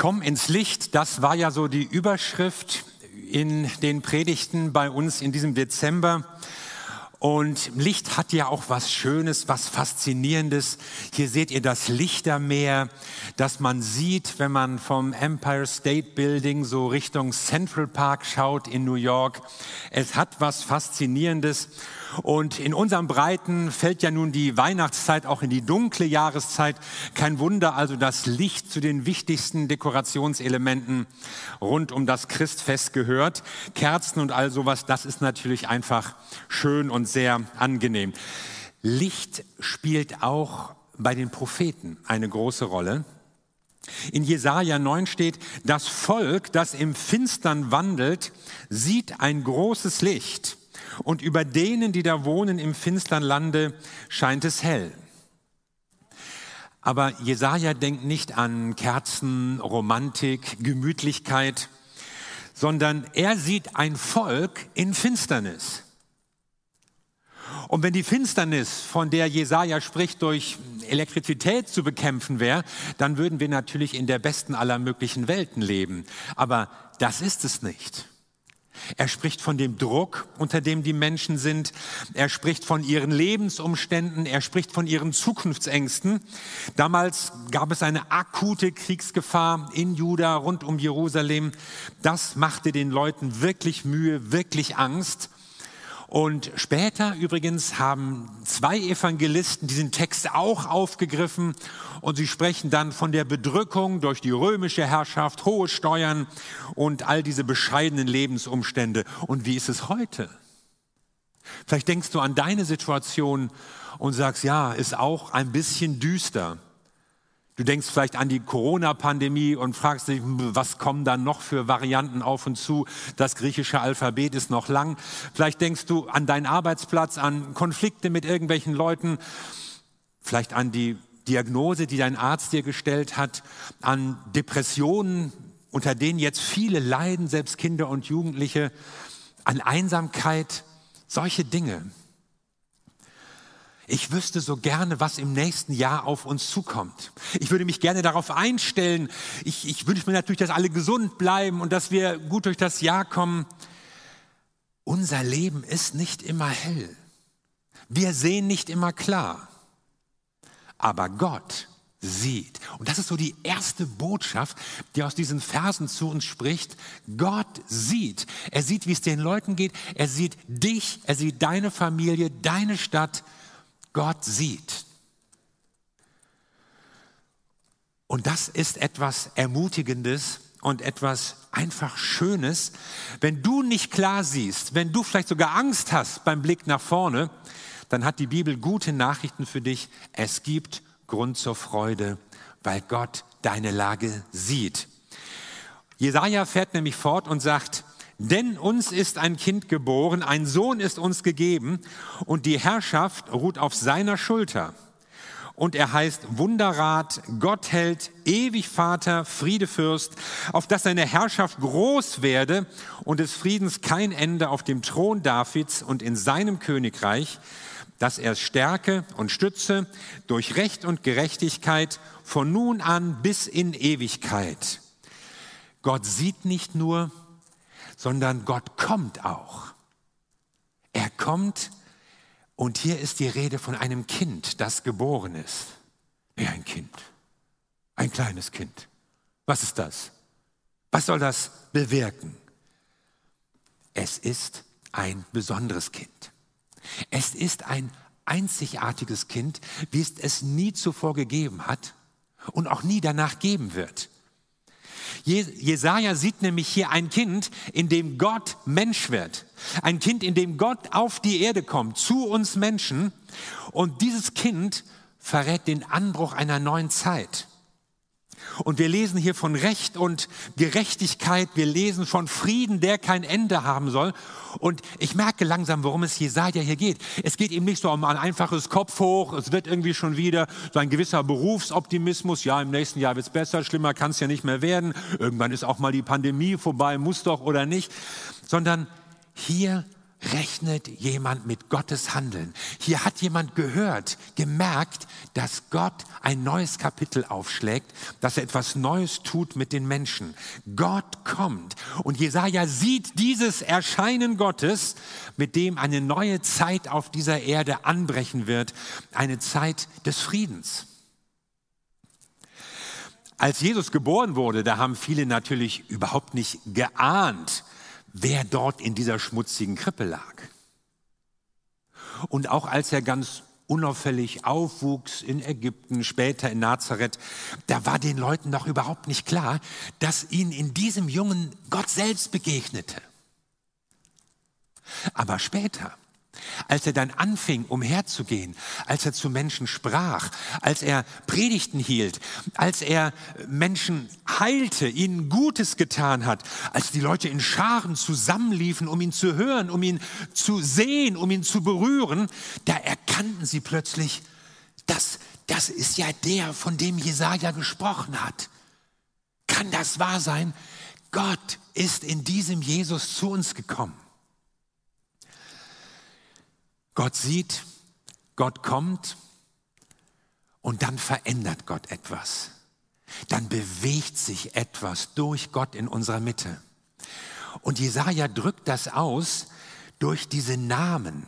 Komm ins Licht, das war ja so die Überschrift in den Predigten bei uns in diesem Dezember. Und Licht hat ja auch was Schönes, was Faszinierendes. Hier seht ihr das Lichtermeer, das man sieht, wenn man vom Empire State Building so Richtung Central Park schaut in New York. Es hat was Faszinierendes. Und in unserem Breiten fällt ja nun die Weihnachtszeit auch in die dunkle Jahreszeit. Kein Wunder also, dass Licht zu den wichtigsten Dekorationselementen rund um das Christfest gehört. Kerzen und all sowas, das ist natürlich einfach schön und sehr angenehm. Licht spielt auch bei den Propheten eine große Rolle. In Jesaja 9 steht, das Volk, das im Finstern wandelt, sieht ein großes Licht und über denen, die da wohnen im finstern Lande, scheint es hell. Aber Jesaja denkt nicht an Kerzen, Romantik, Gemütlichkeit, sondern er sieht ein Volk in Finsternis. Und wenn die Finsternis, von der Jesaja spricht, durch Elektrizität zu bekämpfen wäre, dann würden wir natürlich in der besten aller möglichen Welten leben. Aber das ist es nicht. Er spricht von dem Druck, unter dem die Menschen sind. Er spricht von ihren Lebensumständen. Er spricht von ihren Zukunftsängsten. Damals gab es eine akute Kriegsgefahr in Juda rund um Jerusalem. Das machte den Leuten wirklich Mühe, wirklich Angst. Und später übrigens haben zwei Evangelisten diesen Text auch aufgegriffen und sie sprechen dann von der Bedrückung durch die römische Herrschaft, hohe Steuern und all diese bescheidenen Lebensumstände. Und wie ist es heute? Vielleicht denkst du an deine Situation und sagst, ja, ist auch ein bisschen düster. Du denkst vielleicht an die Corona-Pandemie und fragst dich, was kommen da noch für Varianten auf und zu? Das griechische Alphabet ist noch lang. Vielleicht denkst du an deinen Arbeitsplatz, an Konflikte mit irgendwelchen Leuten, vielleicht an die Diagnose, die dein Arzt dir gestellt hat, an Depressionen, unter denen jetzt viele leiden, selbst Kinder und Jugendliche, an Einsamkeit, solche Dinge. Ich wüsste so gerne, was im nächsten Jahr auf uns zukommt. Ich würde mich gerne darauf einstellen. Ich, ich wünsche mir natürlich, dass alle gesund bleiben und dass wir gut durch das Jahr kommen. Unser Leben ist nicht immer hell. Wir sehen nicht immer klar. Aber Gott sieht. Und das ist so die erste Botschaft, die aus diesen Versen zu uns spricht. Gott sieht. Er sieht, wie es den Leuten geht. Er sieht dich. Er sieht deine Familie, deine Stadt. Gott sieht. Und das ist etwas Ermutigendes und etwas einfach Schönes. Wenn du nicht klar siehst, wenn du vielleicht sogar Angst hast beim Blick nach vorne, dann hat die Bibel gute Nachrichten für dich. Es gibt Grund zur Freude, weil Gott deine Lage sieht. Jesaja fährt nämlich fort und sagt, denn uns ist ein Kind geboren, ein Sohn ist uns gegeben und die Herrschaft ruht auf seiner Schulter. Und er heißt Wunderrat, Gottheld, ewig Vater, Friedefürst, auf dass seine Herrschaft groß werde und des Friedens kein Ende auf dem Thron Davids und in seinem Königreich, dass er stärke und stütze durch Recht und Gerechtigkeit von nun an bis in Ewigkeit. Gott sieht nicht nur, sondern Gott kommt auch. Er kommt und hier ist die Rede von einem Kind, das geboren ist. Ja, ein Kind. Ein kleines Kind. Was ist das? Was soll das bewirken? Es ist ein besonderes Kind. Es ist ein einzigartiges Kind, wie es es nie zuvor gegeben hat und auch nie danach geben wird. Jesaja sieht nämlich hier ein Kind, in dem Gott Mensch wird. Ein Kind, in dem Gott auf die Erde kommt, zu uns Menschen. Und dieses Kind verrät den Anbruch einer neuen Zeit. Und wir lesen hier von Recht und Gerechtigkeit, wir lesen von Frieden, der kein Ende haben soll. Und ich merke langsam, worum es Jesaja hier geht. Es geht ihm nicht so um ein einfaches Kopf hoch, es wird irgendwie schon wieder so ein gewisser Berufsoptimismus. Ja, im nächsten Jahr wird es besser, schlimmer kann es ja nicht mehr werden. Irgendwann ist auch mal die Pandemie vorbei, muss doch oder nicht. Sondern hier rechnet jemand mit Gottes Handeln. Hier hat jemand gehört, gemerkt, dass Gott ein neues Kapitel aufschlägt, dass er etwas Neues tut mit den Menschen. Gott kommt und Jesaja sieht dieses Erscheinen Gottes, mit dem eine neue Zeit auf dieser Erde anbrechen wird, eine Zeit des Friedens. Als Jesus geboren wurde, da haben viele natürlich überhaupt nicht geahnt, wer dort in dieser schmutzigen Krippe lag. Und auch als er ganz unauffällig aufwuchs in Ägypten, später in Nazareth, da war den Leuten noch überhaupt nicht klar, dass ihnen in diesem Jungen Gott selbst begegnete. Aber später, als er dann anfing, umherzugehen, als er zu Menschen sprach, als er Predigten hielt, als er Menschen heilte, ihnen Gutes getan hat, als die Leute in Scharen zusammenliefen, um ihn zu hören, um ihn zu sehen, um ihn zu berühren, da erkannten sie plötzlich, dass das ist ja der, von dem Jesaja gesprochen hat. Kann das wahr sein? Gott ist in diesem Jesus zu uns gekommen. Gott sieht, Gott kommt und dann verändert Gott etwas. Dann bewegt sich etwas durch Gott in unserer Mitte. Und Jesaja drückt das aus durch diese Namen,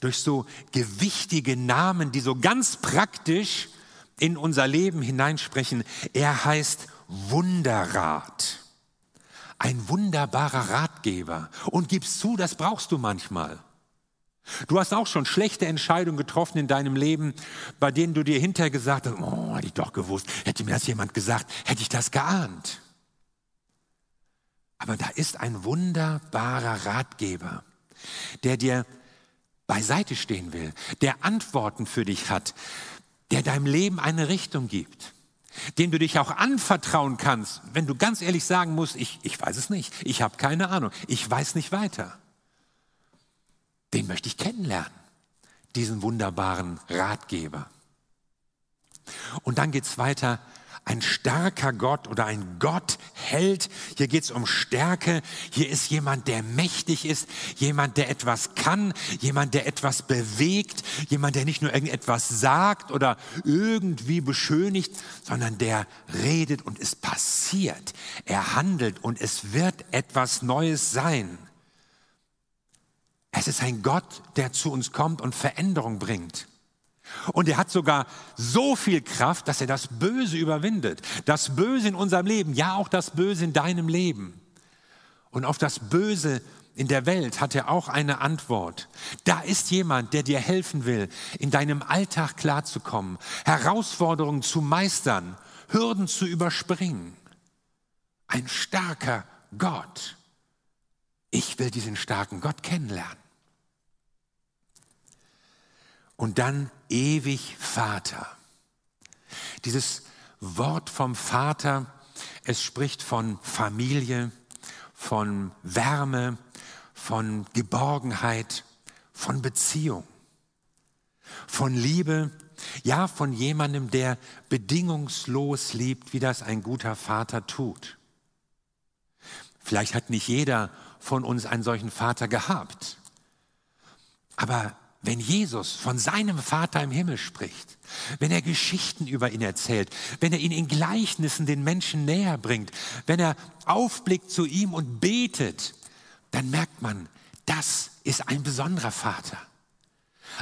durch so gewichtige Namen, die so ganz praktisch in unser Leben hineinsprechen. Er heißt Wunderrat, ein wunderbarer Ratgeber. Und gibst zu, das brauchst du manchmal. Du hast auch schon schlechte Entscheidungen getroffen in deinem Leben, bei denen du dir hinterher gesagt hast, oh, hätte ich doch gewusst, hätte mir das jemand gesagt, hätte ich das geahnt. Aber da ist ein wunderbarer Ratgeber, der dir beiseite stehen will, der Antworten für dich hat, der deinem Leben eine Richtung gibt, dem du dich auch anvertrauen kannst, wenn du ganz ehrlich sagen musst, ich, ich weiß es nicht, ich habe keine Ahnung, ich weiß nicht weiter den möchte ich kennenlernen, diesen wunderbaren Ratgeber. Und dann geht's weiter. Ein starker Gott oder ein Gott hält. Hier geht's um Stärke. Hier ist jemand, der mächtig ist, jemand, der etwas kann, jemand, der etwas bewegt, jemand, der nicht nur irgendetwas sagt oder irgendwie beschönigt, sondern der redet und es passiert. Er handelt und es wird etwas Neues sein. Es ist ein Gott, der zu uns kommt und Veränderung bringt. Und er hat sogar so viel Kraft, dass er das Böse überwindet. Das Böse in unserem Leben, ja auch das Böse in deinem Leben. Und auf das Böse in der Welt hat er auch eine Antwort. Da ist jemand, der dir helfen will, in deinem Alltag klarzukommen, Herausforderungen zu meistern, Hürden zu überspringen. Ein starker Gott. Ich will diesen starken Gott kennenlernen. Und dann ewig Vater. Dieses Wort vom Vater, es spricht von Familie, von Wärme, von Geborgenheit, von Beziehung, von Liebe, ja von jemandem, der bedingungslos liebt, wie das ein guter Vater tut. Vielleicht hat nicht jeder von uns einen solchen Vater gehabt. Aber wenn Jesus von seinem Vater im Himmel spricht, wenn er Geschichten über ihn erzählt, wenn er ihn in Gleichnissen den Menschen näher bringt, wenn er aufblickt zu ihm und betet, dann merkt man, das ist ein besonderer Vater.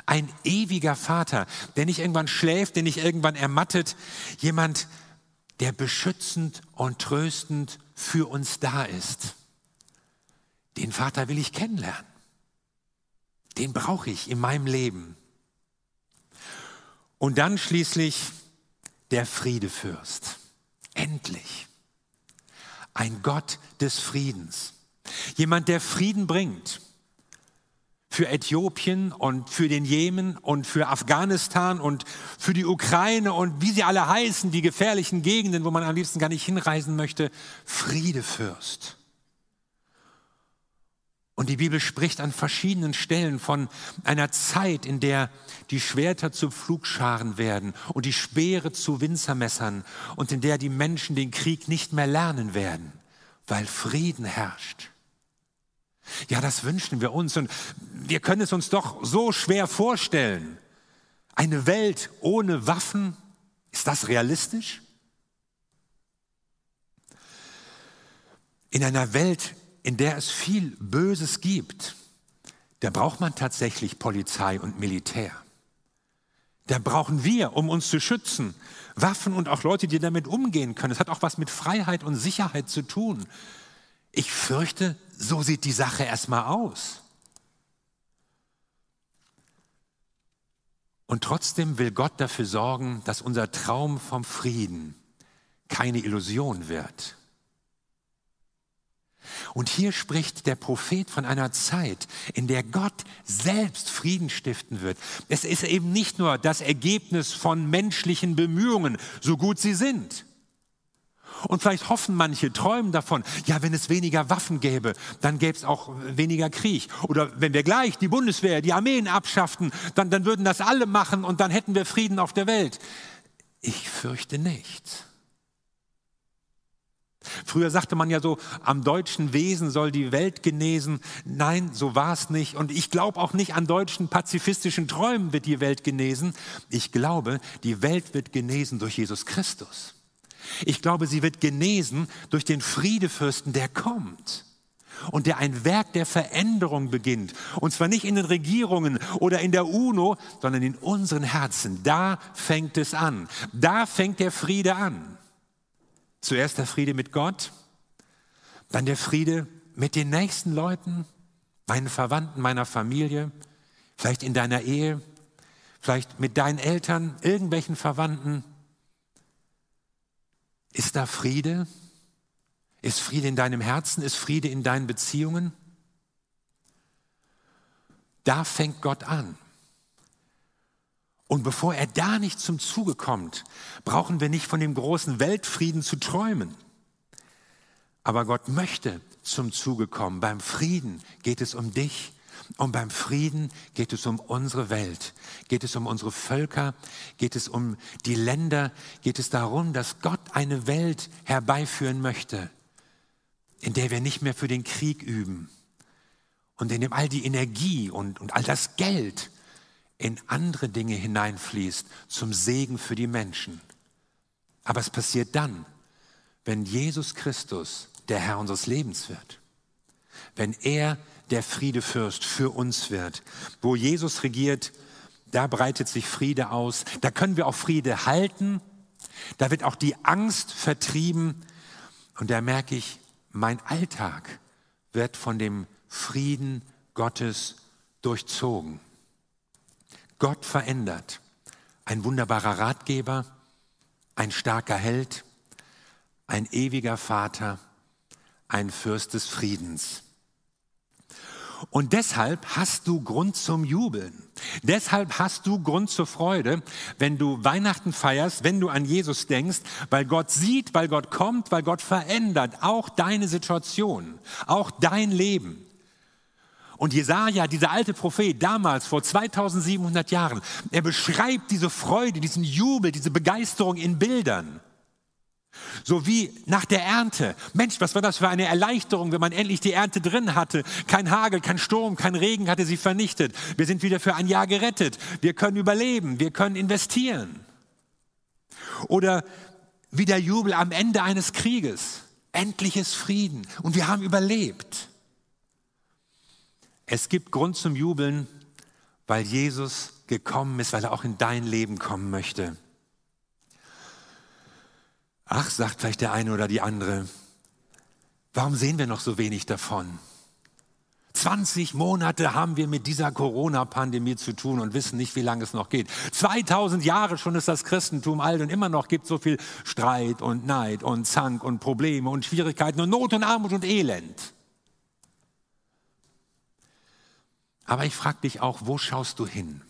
Ein ewiger Vater, der nicht irgendwann schläft, der nicht irgendwann ermattet, jemand, der beschützend und tröstend für uns da ist. Den Vater will ich kennenlernen. Den brauche ich in meinem Leben. Und dann schließlich der Friedefürst. Endlich. Ein Gott des Friedens. Jemand, der Frieden bringt. Für Äthiopien und für den Jemen und für Afghanistan und für die Ukraine und wie sie alle heißen, die gefährlichen Gegenden, wo man am liebsten gar nicht hinreisen möchte. Friedefürst. Und die Bibel spricht an verschiedenen Stellen von einer Zeit, in der die Schwerter zu Pflugscharen werden und die Speere zu Winzermessern und in der die Menschen den Krieg nicht mehr lernen werden, weil Frieden herrscht. Ja, das wünschen wir uns und wir können es uns doch so schwer vorstellen. Eine Welt ohne Waffen, ist das realistisch? In einer Welt, in der es viel Böses gibt, da braucht man tatsächlich Polizei und Militär. Da brauchen wir, um uns zu schützen, Waffen und auch Leute, die damit umgehen können. Es hat auch was mit Freiheit und Sicherheit zu tun. Ich fürchte, so sieht die Sache erstmal aus. Und trotzdem will Gott dafür sorgen, dass unser Traum vom Frieden keine Illusion wird. Und hier spricht der Prophet von einer Zeit, in der Gott selbst Frieden stiften wird. Es ist eben nicht nur das Ergebnis von menschlichen Bemühungen, so gut sie sind. Und vielleicht hoffen manche, träumen davon, ja, wenn es weniger Waffen gäbe, dann gäbe es auch weniger Krieg. Oder wenn wir gleich die Bundeswehr, die Armeen abschafften, dann, dann würden das alle machen und dann hätten wir Frieden auf der Welt. Ich fürchte nicht. Früher sagte man ja so, am deutschen Wesen soll die Welt genesen. Nein, so war es nicht. Und ich glaube auch nicht an deutschen pazifistischen Träumen wird die Welt genesen. Ich glaube, die Welt wird genesen durch Jesus Christus. Ich glaube, sie wird genesen durch den Friedefürsten, der kommt und der ein Werk der Veränderung beginnt. Und zwar nicht in den Regierungen oder in der UNO, sondern in unseren Herzen. Da fängt es an. Da fängt der Friede an. Zuerst der Friede mit Gott, dann der Friede mit den nächsten Leuten, meinen Verwandten, meiner Familie, vielleicht in deiner Ehe, vielleicht mit deinen Eltern, irgendwelchen Verwandten. Ist da Friede? Ist Friede in deinem Herzen? Ist Friede in deinen Beziehungen? Da fängt Gott an. Und bevor er da nicht zum Zuge kommt, brauchen wir nicht von dem großen Weltfrieden zu träumen. Aber Gott möchte zum Zuge kommen. Beim Frieden geht es um dich. Und beim Frieden geht es um unsere Welt, geht es um unsere Völker, geht es um die Länder, geht es darum, dass Gott eine Welt herbeiführen möchte, in der wir nicht mehr für den Krieg üben. Und in dem all die Energie und, und all das Geld in andere Dinge hineinfließt, zum Segen für die Menschen. Aber es passiert dann, wenn Jesus Christus der Herr unseres Lebens wird, wenn er der Friedefürst für uns wird. Wo Jesus regiert, da breitet sich Friede aus, da können wir auch Friede halten, da wird auch die Angst vertrieben und da merke ich, mein Alltag wird von dem Frieden Gottes durchzogen. Gott verändert. Ein wunderbarer Ratgeber, ein starker Held, ein ewiger Vater, ein Fürst des Friedens. Und deshalb hast du Grund zum Jubeln. Deshalb hast du Grund zur Freude, wenn du Weihnachten feierst, wenn du an Jesus denkst, weil Gott sieht, weil Gott kommt, weil Gott verändert auch deine Situation, auch dein Leben. Und Jesaja, dieser alte Prophet damals vor 2700 Jahren, er beschreibt diese Freude, diesen Jubel, diese Begeisterung in Bildern. So wie nach der Ernte. Mensch, was war das für eine Erleichterung, wenn man endlich die Ernte drin hatte. Kein Hagel, kein Sturm, kein Regen hatte sie vernichtet. Wir sind wieder für ein Jahr gerettet. Wir können überleben. Wir können investieren. Oder wie der Jubel am Ende eines Krieges. Endliches Frieden. Und wir haben überlebt. Es gibt Grund zum Jubeln, weil Jesus gekommen ist, weil er auch in dein Leben kommen möchte. Ach, sagt vielleicht der eine oder die andere, warum sehen wir noch so wenig davon? 20 Monate haben wir mit dieser Corona-Pandemie zu tun und wissen nicht, wie lange es noch geht. 2000 Jahre schon ist das Christentum alt und immer noch gibt es so viel Streit und Neid und Zank und Probleme und Schwierigkeiten und Not und Armut und Elend. Aber ich frage dich auch, wo schaust du hin?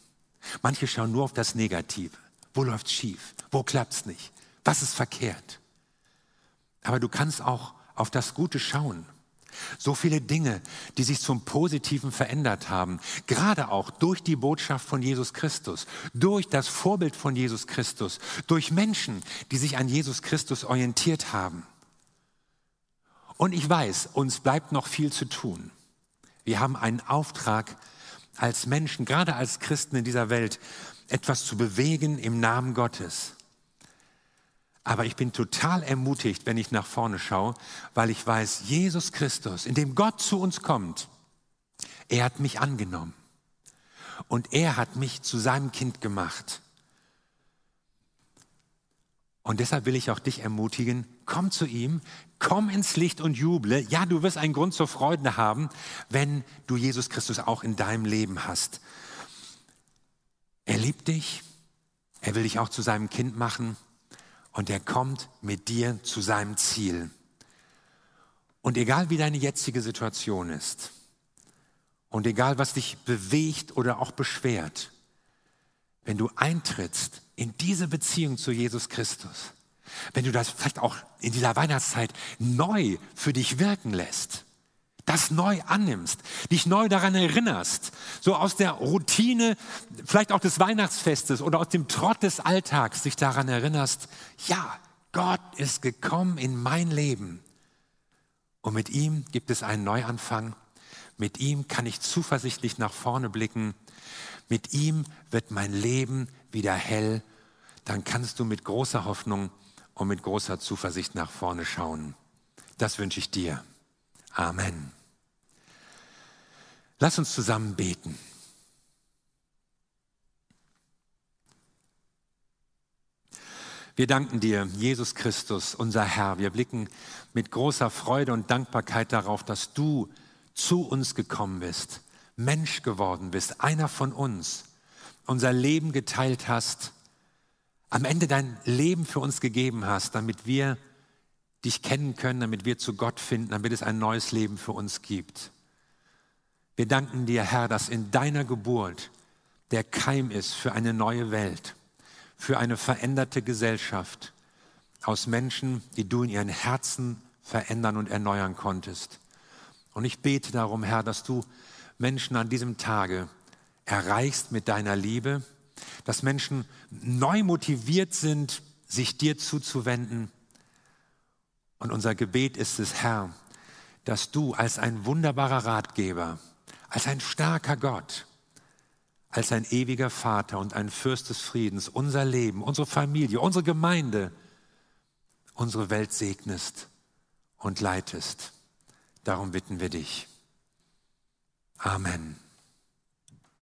Manche schauen nur auf das Negative. Wo läuft's schief? Wo klappt's nicht? Was ist verkehrt? Aber du kannst auch auf das Gute schauen. So viele Dinge, die sich zum Positiven verändert haben, gerade auch durch die Botschaft von Jesus Christus, durch das Vorbild von Jesus Christus, durch Menschen, die sich an Jesus Christus orientiert haben. Und ich weiß, uns bleibt noch viel zu tun. Wir haben einen Auftrag als Menschen, gerade als Christen in dieser Welt, etwas zu bewegen im Namen Gottes. Aber ich bin total ermutigt, wenn ich nach vorne schaue, weil ich weiß, Jesus Christus, in dem Gott zu uns kommt, er hat mich angenommen und er hat mich zu seinem Kind gemacht. Und deshalb will ich auch dich ermutigen, komm zu ihm, komm ins Licht und juble. Ja, du wirst einen Grund zur Freude haben, wenn du Jesus Christus auch in deinem Leben hast. Er liebt dich, er will dich auch zu seinem Kind machen und er kommt mit dir zu seinem Ziel. Und egal wie deine jetzige Situation ist und egal was dich bewegt oder auch beschwert, wenn du eintrittst in diese Beziehung zu Jesus Christus, wenn du das vielleicht auch in dieser Weihnachtszeit neu für dich wirken lässt, das neu annimmst, dich neu daran erinnerst, so aus der Routine, vielleicht auch des Weihnachtsfestes oder aus dem Trott des Alltags, dich daran erinnerst, ja, Gott ist gekommen in mein Leben. Und mit ihm gibt es einen Neuanfang, mit ihm kann ich zuversichtlich nach vorne blicken, mit ihm wird mein Leben wieder hell, dann kannst du mit großer Hoffnung und mit großer Zuversicht nach vorne schauen. Das wünsche ich dir. Amen. Lass uns zusammen beten. Wir danken dir, Jesus Christus, unser Herr. Wir blicken mit großer Freude und Dankbarkeit darauf, dass du zu uns gekommen bist, Mensch geworden bist, einer von uns, unser Leben geteilt hast, am Ende dein Leben für uns gegeben hast, damit wir dich kennen können, damit wir zu Gott finden, damit es ein neues Leben für uns gibt. Wir danken dir, Herr, dass in deiner Geburt der Keim ist für eine neue Welt, für eine veränderte Gesellschaft aus Menschen, die du in ihren Herzen verändern und erneuern konntest. Und ich bete darum, Herr, dass du Menschen an diesem Tage erreichst mit deiner Liebe, dass Menschen neu motiviert sind, sich dir zuzuwenden. Und unser Gebet ist es, Herr, dass du als ein wunderbarer Ratgeber, als ein starker Gott, als ein ewiger Vater und ein Fürst des Friedens unser Leben, unsere Familie, unsere Gemeinde, unsere Welt segnest und leitest. Darum bitten wir dich. Amen.